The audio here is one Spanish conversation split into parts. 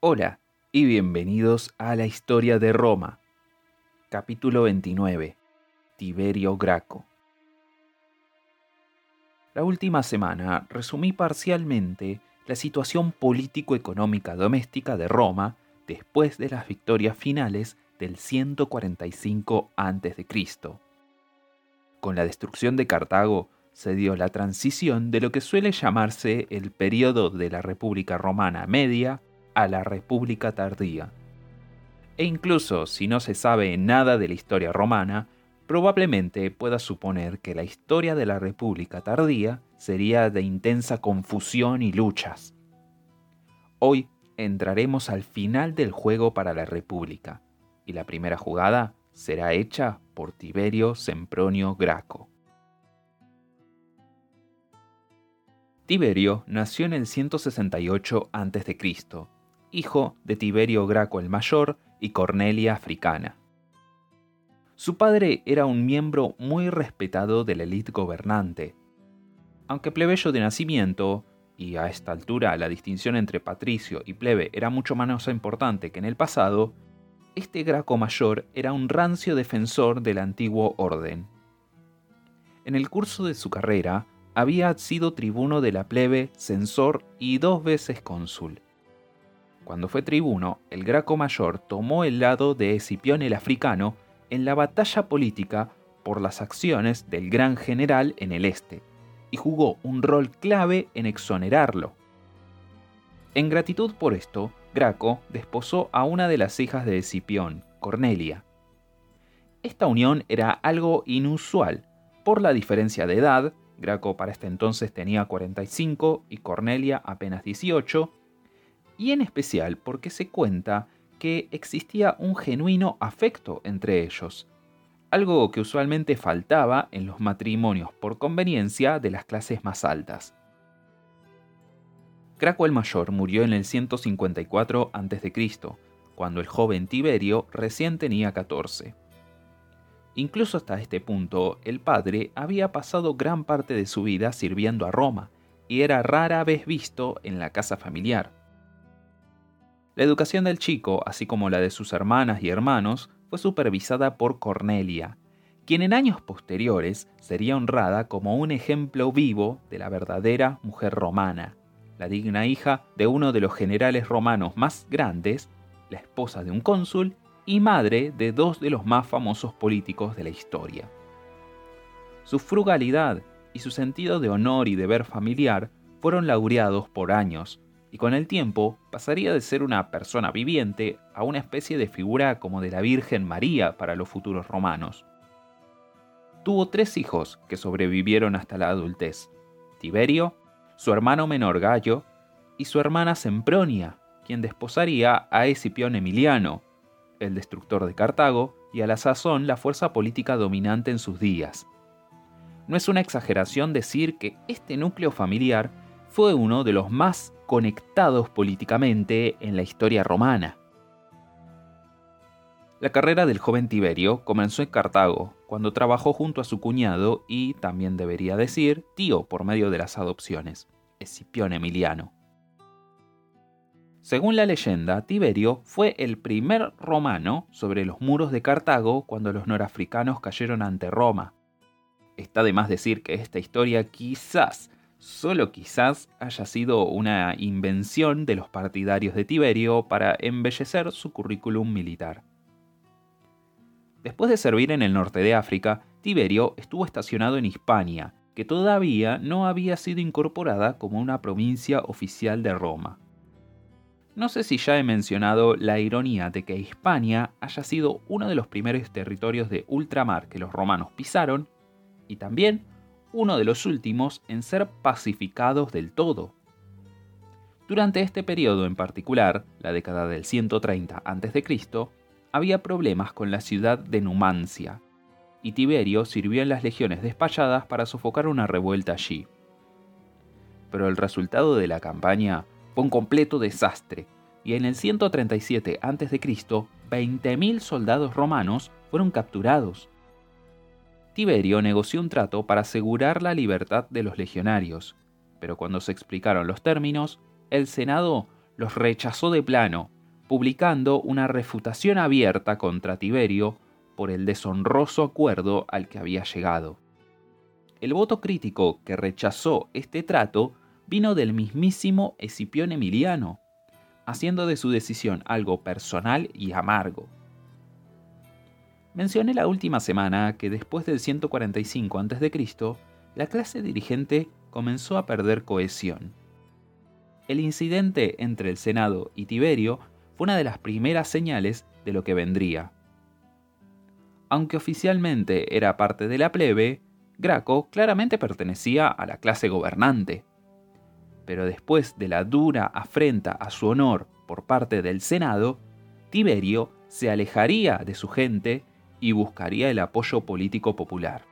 Hola y bienvenidos a la historia de Roma. Capítulo 29. Tiberio Graco. La última semana resumí parcialmente la situación político-económica doméstica de Roma después de las victorias finales del 145 a.C. Con la destrucción de Cartago se dio la transición de lo que suele llamarse el periodo de la República Romana Media a la República Tardía. E incluso si no se sabe nada de la historia romana, probablemente pueda suponer que la historia de la República Tardía sería de intensa confusión y luchas. Hoy entraremos al final del juego para la República, y la primera jugada será hecha por Tiberio Sempronio Graco. Tiberio nació en el 168 a.C hijo de Tiberio Graco el Mayor y Cornelia Africana. Su padre era un miembro muy respetado de la élite gobernante. Aunque plebeyo de nacimiento, y a esta altura la distinción entre patricio y plebe era mucho menos importante que en el pasado, este Graco mayor era un rancio defensor del antiguo orden. En el curso de su carrera, había sido tribuno de la plebe, censor y dos veces cónsul. Cuando fue tribuno, el Graco Mayor tomó el lado de Escipión el Africano en la batalla política por las acciones del gran general en el este, y jugó un rol clave en exonerarlo. En gratitud por esto, Graco desposó a una de las hijas de Escipión, Cornelia. Esta unión era algo inusual por la diferencia de edad, Graco para este entonces tenía 45 y Cornelia apenas 18, y en especial porque se cuenta que existía un genuino afecto entre ellos, algo que usualmente faltaba en los matrimonios por conveniencia de las clases más altas. Craco el Mayor murió en el 154 a.C., cuando el joven Tiberio recién tenía 14. Incluso hasta este punto, el padre había pasado gran parte de su vida sirviendo a Roma, y era rara vez visto en la casa familiar. La educación del chico, así como la de sus hermanas y hermanos, fue supervisada por Cornelia, quien en años posteriores sería honrada como un ejemplo vivo de la verdadera mujer romana, la digna hija de uno de los generales romanos más grandes, la esposa de un cónsul y madre de dos de los más famosos políticos de la historia. Su frugalidad y su sentido de honor y deber familiar fueron laureados por años y con el tiempo pasaría de ser una persona viviente a una especie de figura como de la Virgen María para los futuros romanos. Tuvo tres hijos que sobrevivieron hasta la adultez, Tiberio, su hermano menor Gallo y su hermana Sempronia, quien desposaría a Escipión Emiliano, el destructor de Cartago y a la sazón la fuerza política dominante en sus días. No es una exageración decir que este núcleo familiar fue uno de los más conectados políticamente en la historia romana. La carrera del joven Tiberio comenzó en Cartago, cuando trabajó junto a su cuñado y, también debería decir, tío por medio de las adopciones, Escipión Emiliano. Según la leyenda, Tiberio fue el primer romano sobre los muros de Cartago cuando los norafricanos cayeron ante Roma. Está de más decir que esta historia quizás solo quizás haya sido una invención de los partidarios de Tiberio para embellecer su currículum militar. Después de servir en el norte de África, Tiberio estuvo estacionado en Hispania, que todavía no había sido incorporada como una provincia oficial de Roma. No sé si ya he mencionado la ironía de que Hispania haya sido uno de los primeros territorios de ultramar que los romanos pisaron, y también uno de los últimos en ser pacificados del todo. Durante este periodo en particular, la década del 130 a.C., había problemas con la ciudad de Numancia, y Tiberio sirvió en las legiones despachadas para sofocar una revuelta allí. Pero el resultado de la campaña fue un completo desastre, y en el 137 a.C., 20.000 soldados romanos fueron capturados, Tiberio negoció un trato para asegurar la libertad de los legionarios, pero cuando se explicaron los términos, el Senado los rechazó de plano, publicando una refutación abierta contra Tiberio por el deshonroso acuerdo al que había llegado. El voto crítico que rechazó este trato vino del mismísimo Escipión Emiliano, haciendo de su decisión algo personal y amargo. Mencioné la última semana que después del 145 a.C., la clase dirigente comenzó a perder cohesión. El incidente entre el Senado y Tiberio fue una de las primeras señales de lo que vendría. Aunque oficialmente era parte de la plebe, Graco claramente pertenecía a la clase gobernante. Pero después de la dura afrenta a su honor por parte del Senado, Tiberio se alejaría de su gente y buscaría el apoyo político popular.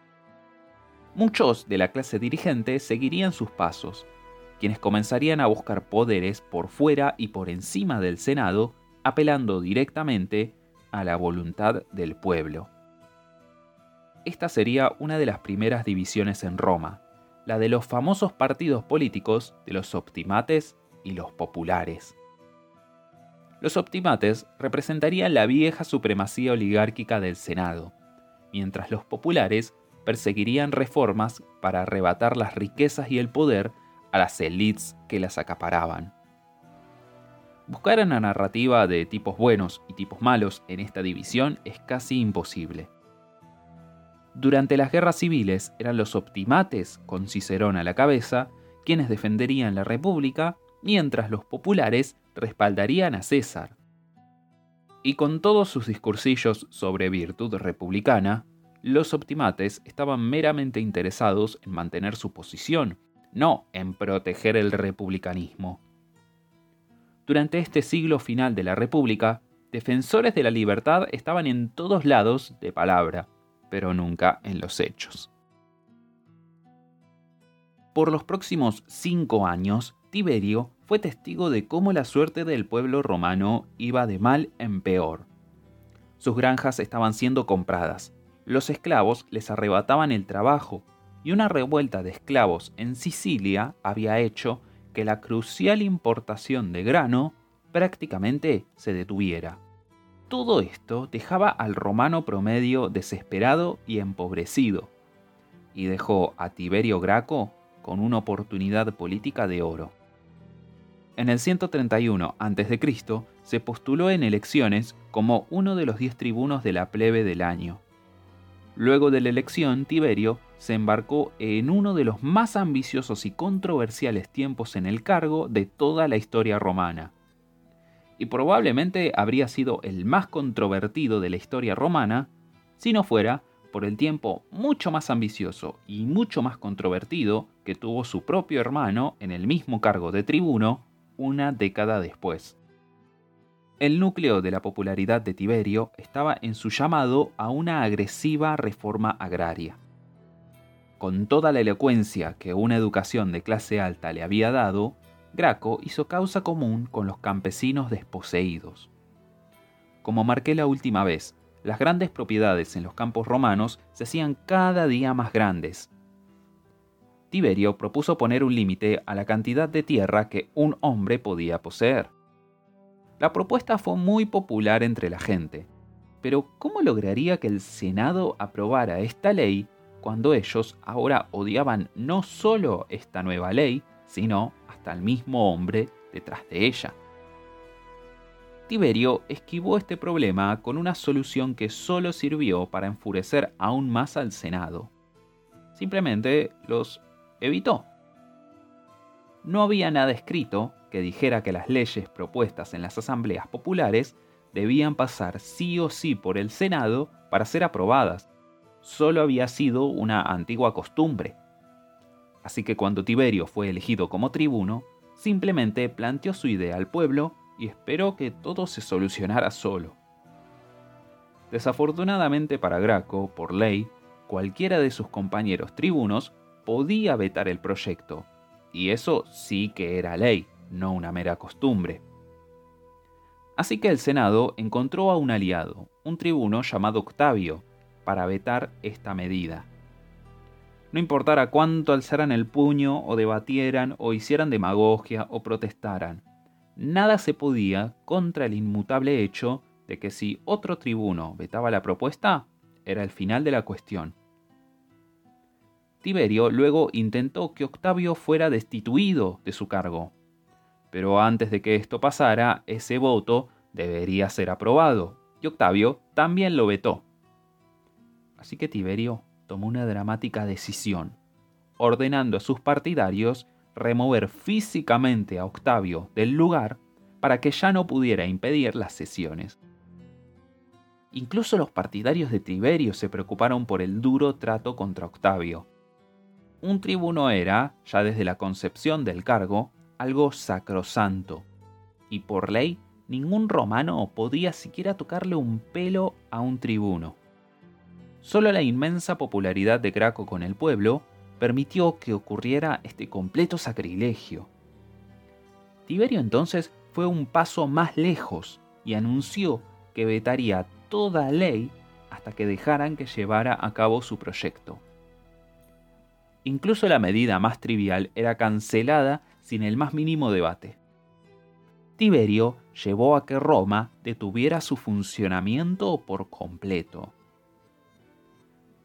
Muchos de la clase dirigente seguirían sus pasos, quienes comenzarían a buscar poderes por fuera y por encima del Senado, apelando directamente a la voluntad del pueblo. Esta sería una de las primeras divisiones en Roma, la de los famosos partidos políticos de los optimates y los populares. Los optimates representarían la vieja supremacía oligárquica del Senado, mientras los populares perseguirían reformas para arrebatar las riquezas y el poder a las élites que las acaparaban. Buscar una narrativa de tipos buenos y tipos malos en esta división es casi imposible. Durante las guerras civiles eran los optimates, con Cicerón a la cabeza, quienes defenderían la república, mientras los populares respaldarían a César. Y con todos sus discursillos sobre virtud republicana, los optimates estaban meramente interesados en mantener su posición, no en proteger el republicanismo. Durante este siglo final de la República, defensores de la libertad estaban en todos lados de palabra, pero nunca en los hechos. Por los próximos cinco años, Tiberio fue testigo de cómo la suerte del pueblo romano iba de mal en peor. Sus granjas estaban siendo compradas, los esclavos les arrebataban el trabajo, y una revuelta de esclavos en Sicilia había hecho que la crucial importación de grano prácticamente se detuviera. Todo esto dejaba al romano promedio desesperado y empobrecido, y dejó a Tiberio Graco con una oportunidad política de oro. En el 131 a.C. se postuló en elecciones como uno de los diez tribunos de la plebe del año. Luego de la elección, Tiberio se embarcó en uno de los más ambiciosos y controversiales tiempos en el cargo de toda la historia romana. Y probablemente habría sido el más controvertido de la historia romana si no fuera por el tiempo mucho más ambicioso y mucho más controvertido que tuvo su propio hermano en el mismo cargo de tribuno una década después. El núcleo de la popularidad de Tiberio estaba en su llamado a una agresiva reforma agraria. Con toda la elocuencia que una educación de clase alta le había dado, Graco hizo causa común con los campesinos desposeídos. Como marqué la última vez, las grandes propiedades en los campos romanos se hacían cada día más grandes Tiberio propuso poner un límite a la cantidad de tierra que un hombre podía poseer. La propuesta fue muy popular entre la gente, pero ¿cómo lograría que el Senado aprobara esta ley cuando ellos ahora odiaban no solo esta nueva ley, sino hasta el mismo hombre detrás de ella? Tiberio esquivó este problema con una solución que solo sirvió para enfurecer aún más al Senado. Simplemente los evitó. No había nada escrito que dijera que las leyes propuestas en las asambleas populares debían pasar sí o sí por el Senado para ser aprobadas. Solo había sido una antigua costumbre. Así que cuando Tiberio fue elegido como tribuno, simplemente planteó su idea al pueblo y esperó que todo se solucionara solo. Desafortunadamente para Graco, por ley, cualquiera de sus compañeros tribunos podía vetar el proyecto, y eso sí que era ley, no una mera costumbre. Así que el Senado encontró a un aliado, un tribuno llamado Octavio, para vetar esta medida. No importara cuánto alzaran el puño o debatieran o hicieran demagogia o protestaran, nada se podía contra el inmutable hecho de que si otro tribuno vetaba la propuesta, era el final de la cuestión. Tiberio luego intentó que Octavio fuera destituido de su cargo, pero antes de que esto pasara, ese voto debería ser aprobado, y Octavio también lo vetó. Así que Tiberio tomó una dramática decisión, ordenando a sus partidarios remover físicamente a Octavio del lugar para que ya no pudiera impedir las sesiones. Incluso los partidarios de Tiberio se preocuparon por el duro trato contra Octavio. Un tribuno era, ya desde la concepción del cargo, algo sacrosanto, y por ley ningún romano podía siquiera tocarle un pelo a un tribuno. Solo la inmensa popularidad de Graco con el pueblo permitió que ocurriera este completo sacrilegio. Tiberio entonces fue un paso más lejos y anunció que vetaría toda ley hasta que dejaran que llevara a cabo su proyecto. Incluso la medida más trivial era cancelada sin el más mínimo debate. Tiberio llevó a que Roma detuviera su funcionamiento por completo.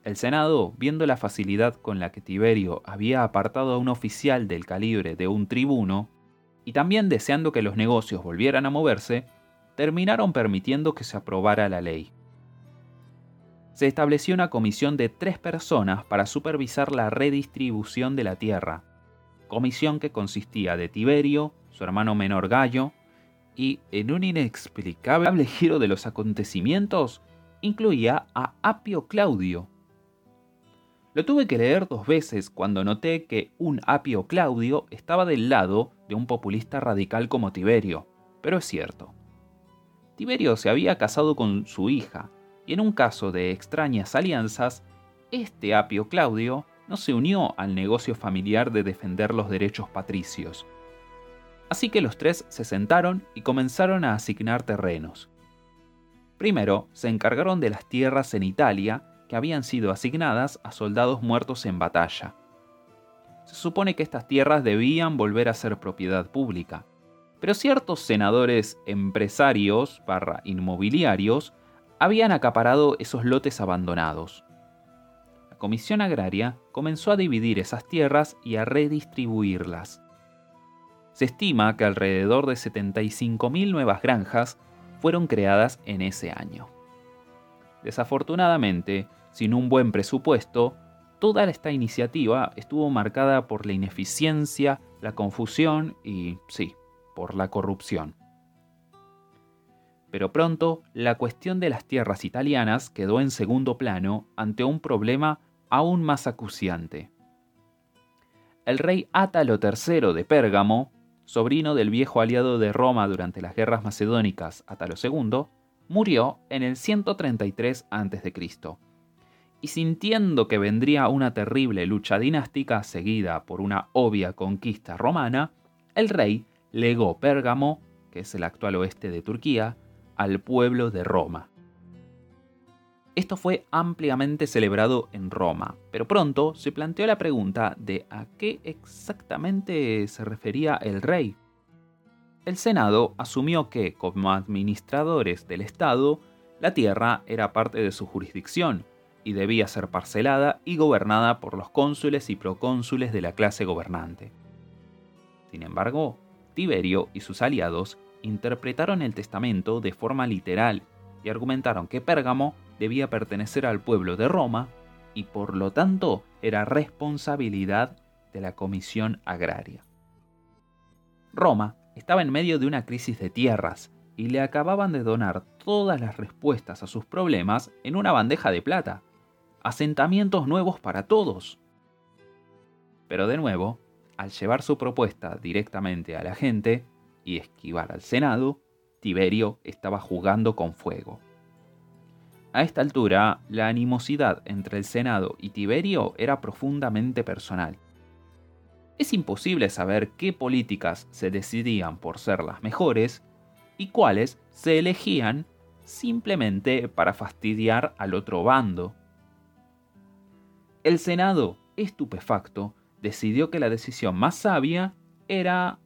El Senado, viendo la facilidad con la que Tiberio había apartado a un oficial del calibre de un tribuno, y también deseando que los negocios volvieran a moverse, terminaron permitiendo que se aprobara la ley. Se estableció una comisión de tres personas para supervisar la redistribución de la tierra, comisión que consistía de Tiberio, su hermano menor Gallo, y, en un inexplicable giro de los acontecimientos, incluía a Apio Claudio, lo tuve que leer dos veces cuando noté que un Apio Claudio estaba del lado de un populista radical como Tiberio, pero es cierto. Tiberio se había casado con su hija, en un caso de extrañas alianzas, este Apio Claudio no se unió al negocio familiar de defender los derechos patricios. Así que los tres se sentaron y comenzaron a asignar terrenos. Primero se encargaron de las tierras en Italia que habían sido asignadas a soldados muertos en batalla. Se supone que estas tierras debían volver a ser propiedad pública, pero ciertos senadores empresarios barra inmobiliarios habían acaparado esos lotes abandonados. La Comisión Agraria comenzó a dividir esas tierras y a redistribuirlas. Se estima que alrededor de 75.000 nuevas granjas fueron creadas en ese año. Desafortunadamente, sin un buen presupuesto, toda esta iniciativa estuvo marcada por la ineficiencia, la confusión y, sí, por la corrupción. Pero pronto, la cuestión de las tierras italianas quedó en segundo plano ante un problema aún más acuciante. El rey Átalo III de Pérgamo, sobrino del viejo aliado de Roma durante las guerras macedónicas Átalo II, murió en el 133 a.C y sintiendo que vendría una terrible lucha dinástica seguida por una obvia conquista romana, el rey legó Pérgamo, que es el actual oeste de Turquía, al pueblo de Roma. Esto fue ampliamente celebrado en Roma, pero pronto se planteó la pregunta de a qué exactamente se refería el rey. El Senado asumió que, como administradores del Estado, la tierra era parte de su jurisdicción, y debía ser parcelada y gobernada por los cónsules y procónsules de la clase gobernante. Sin embargo, Tiberio y sus aliados interpretaron el testamento de forma literal y argumentaron que Pérgamo debía pertenecer al pueblo de Roma y por lo tanto era responsabilidad de la Comisión Agraria. Roma estaba en medio de una crisis de tierras y le acababan de donar todas las respuestas a sus problemas en una bandeja de plata asentamientos nuevos para todos. Pero de nuevo, al llevar su propuesta directamente a la gente y esquivar al Senado, Tiberio estaba jugando con fuego. A esta altura, la animosidad entre el Senado y Tiberio era profundamente personal. Es imposible saber qué políticas se decidían por ser las mejores y cuáles se elegían simplemente para fastidiar al otro bando el Senado, estupefacto, decidió que la decisión más sabia era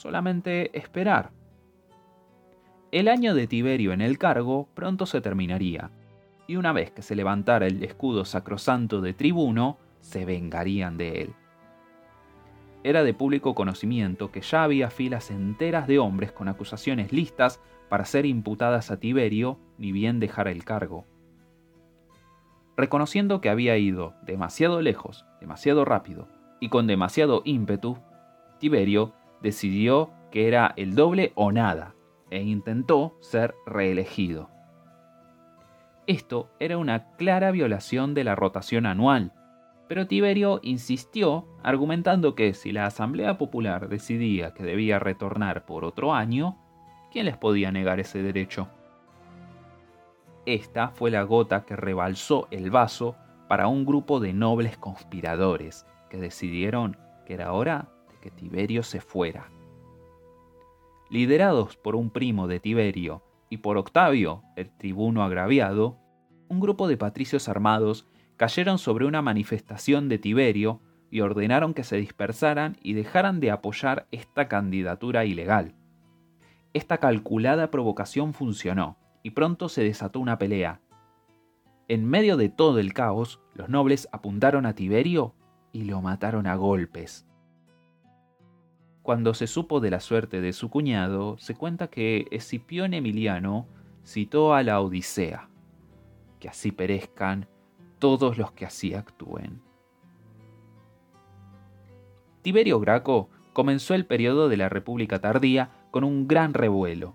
solamente esperar El año de Tiberio en el cargo pronto se terminaría, y una vez que se levantara el escudo sacrosanto de tribuno, se vengarían de él. Era de público conocimiento que ya había filas enteras de hombres con acusaciones listas para ser imputadas a Tiberio ni bien dejar el cargo. Reconociendo que había ido demasiado lejos, demasiado rápido y con demasiado ímpetu, Tiberio decidió que era el doble o nada e intentó ser reelegido. Esto era una clara violación de la rotación anual, pero Tiberio insistió argumentando que si la Asamblea Popular decidía que debía retornar por otro año, ¿quién les podía negar ese derecho? Esta fue la gota que rebalsó el vaso para un grupo de nobles conspiradores que decidieron que era hora que Tiberio se fuera. Liderados por un primo de Tiberio y por Octavio, el tribuno agraviado, un grupo de patricios armados cayeron sobre una manifestación de Tiberio y ordenaron que se dispersaran y dejaran de apoyar esta candidatura ilegal. Esta calculada provocación funcionó y pronto se desató una pelea. En medio de todo el caos, los nobles apuntaron a Tiberio y lo mataron a golpes. Cuando se supo de la suerte de su cuñado, se cuenta que Escipión Emiliano citó a la Odisea, que así perezcan todos los que así actúen. Tiberio Graco comenzó el periodo de la República Tardía con un gran revuelo.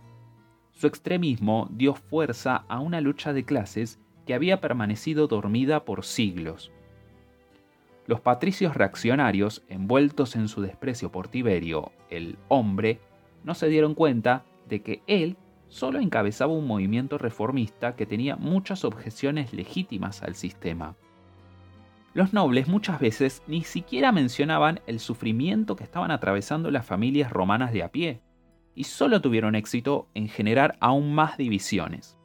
Su extremismo dio fuerza a una lucha de clases que había permanecido dormida por siglos. Los patricios reaccionarios, envueltos en su desprecio por Tiberio, el hombre, no se dieron cuenta de que él solo encabezaba un movimiento reformista que tenía muchas objeciones legítimas al sistema. Los nobles muchas veces ni siquiera mencionaban el sufrimiento que estaban atravesando las familias romanas de a pie, y solo tuvieron éxito en generar aún más divisiones.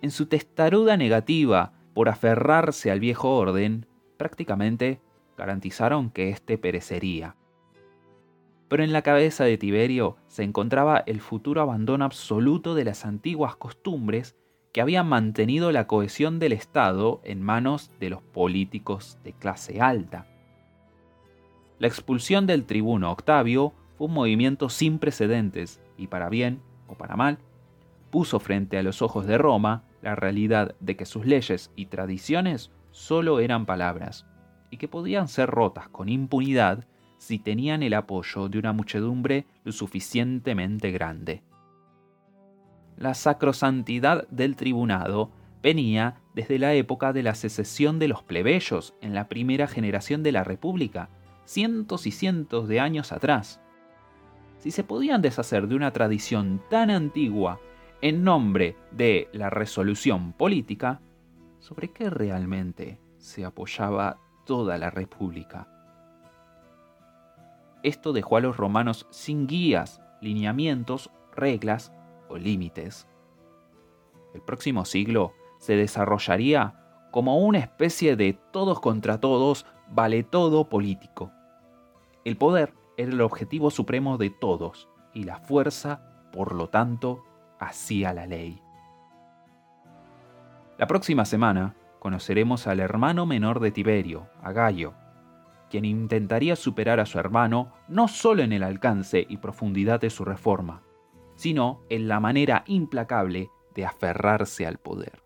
En su testaruda negativa por aferrarse al viejo orden, prácticamente garantizaron que éste perecería pero en la cabeza de Tiberio se encontraba el futuro abandono absoluto de las antiguas costumbres que habían mantenido la cohesión del Estado en manos de los políticos de clase alta. La expulsión del tribuno Octavio fue un movimiento sin precedentes y para bien o para mal, puso frente a los ojos de Roma la realidad de que sus leyes y tradiciones solo eran palabras y que podían ser rotas con impunidad si tenían el apoyo de una muchedumbre lo suficientemente grande. La sacrosantidad del tribunado venía desde la época de la secesión de los plebeyos en la primera generación de la República, cientos y cientos de años atrás. Si se podían deshacer de una tradición tan antigua en nombre de la resolución política, ¿sobre qué realmente se apoyaba toda la República? Esto dejó a los romanos sin guías, lineamientos, reglas o límites. El próximo siglo se desarrollaría como una especie de todos contra todos, vale todo político. El poder era el objetivo supremo de todos y la fuerza, por lo tanto, hacía la ley. La próxima semana conoceremos al hermano menor de Tiberio, a Gallo, quien intentaría superar a su hermano no solo en el alcance y profundidad de su reforma, sino en la manera implacable de aferrarse al poder.